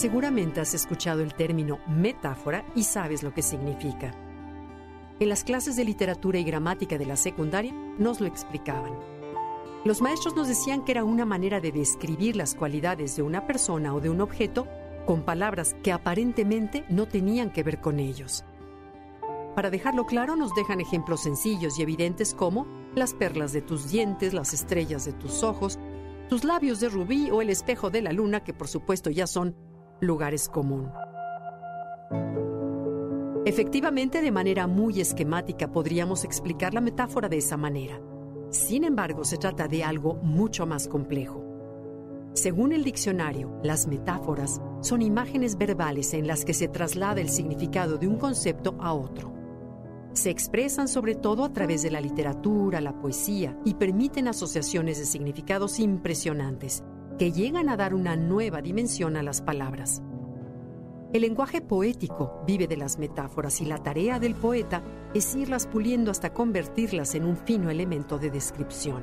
Seguramente has escuchado el término metáfora y sabes lo que significa. En las clases de literatura y gramática de la secundaria nos lo explicaban. Los maestros nos decían que era una manera de describir las cualidades de una persona o de un objeto con palabras que aparentemente no tenían que ver con ellos. Para dejarlo claro, nos dejan ejemplos sencillos y evidentes como las perlas de tus dientes, las estrellas de tus ojos, tus labios de rubí o el espejo de la luna, que por supuesto ya son lugares común. Efectivamente, de manera muy esquemática podríamos explicar la metáfora de esa manera. Sin embargo, se trata de algo mucho más complejo. Según el diccionario, las metáforas son imágenes verbales en las que se traslada el significado de un concepto a otro. Se expresan sobre todo a través de la literatura, la poesía y permiten asociaciones de significados impresionantes que llegan a dar una nueva dimensión a las palabras. El lenguaje poético vive de las metáforas y la tarea del poeta es irlas puliendo hasta convertirlas en un fino elemento de descripción.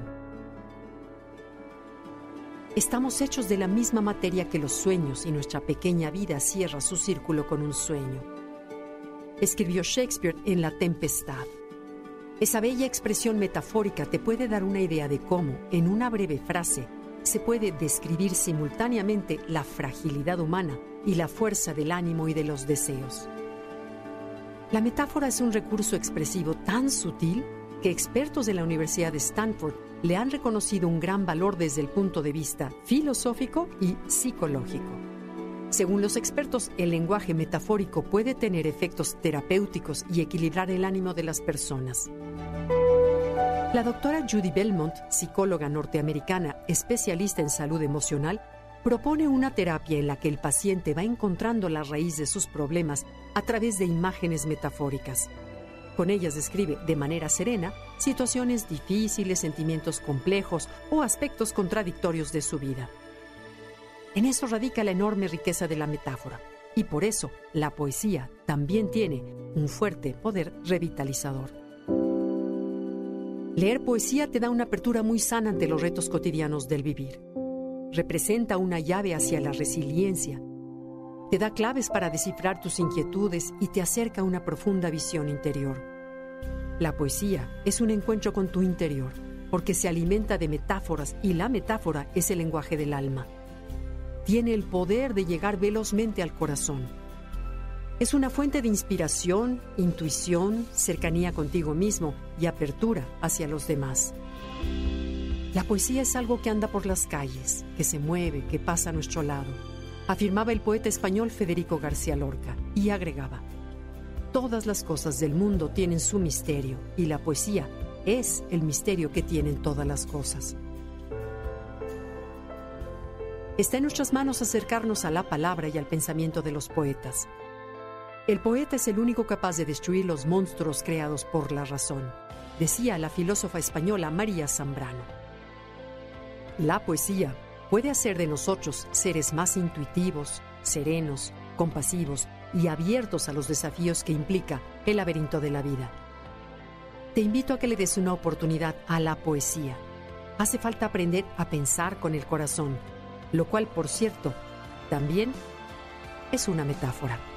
Estamos hechos de la misma materia que los sueños y nuestra pequeña vida cierra su círculo con un sueño. Escribió Shakespeare en La Tempestad. Esa bella expresión metafórica te puede dar una idea de cómo, en una breve frase, se puede describir simultáneamente la fragilidad humana y la fuerza del ánimo y de los deseos. La metáfora es un recurso expresivo tan sutil que expertos de la Universidad de Stanford le han reconocido un gran valor desde el punto de vista filosófico y psicológico. Según los expertos, el lenguaje metafórico puede tener efectos terapéuticos y equilibrar el ánimo de las personas. La doctora Judy Belmont, psicóloga norteamericana especialista en salud emocional, propone una terapia en la que el paciente va encontrando la raíz de sus problemas a través de imágenes metafóricas. Con ellas describe de manera serena situaciones difíciles, sentimientos complejos o aspectos contradictorios de su vida. En eso radica la enorme riqueza de la metáfora, y por eso la poesía también tiene un fuerte poder revitalizador. Leer poesía te da una apertura muy sana ante los retos cotidianos del vivir. Representa una llave hacia la resiliencia. Te da claves para descifrar tus inquietudes y te acerca a una profunda visión interior. La poesía es un encuentro con tu interior, porque se alimenta de metáforas y la metáfora es el lenguaje del alma. Tiene el poder de llegar velozmente al corazón es una fuente de inspiración, intuición, cercanía contigo mismo y apertura hacia los demás. La poesía es algo que anda por las calles, que se mueve, que pasa a nuestro lado, afirmaba el poeta español Federico García Lorca, y agregaba, Todas las cosas del mundo tienen su misterio, y la poesía es el misterio que tienen todas las cosas. Está en nuestras manos acercarnos a la palabra y al pensamiento de los poetas. El poeta es el único capaz de destruir los monstruos creados por la razón, decía la filósofa española María Zambrano. La poesía puede hacer de nosotros seres más intuitivos, serenos, compasivos y abiertos a los desafíos que implica el laberinto de la vida. Te invito a que le des una oportunidad a la poesía. Hace falta aprender a pensar con el corazón, lo cual, por cierto, también es una metáfora.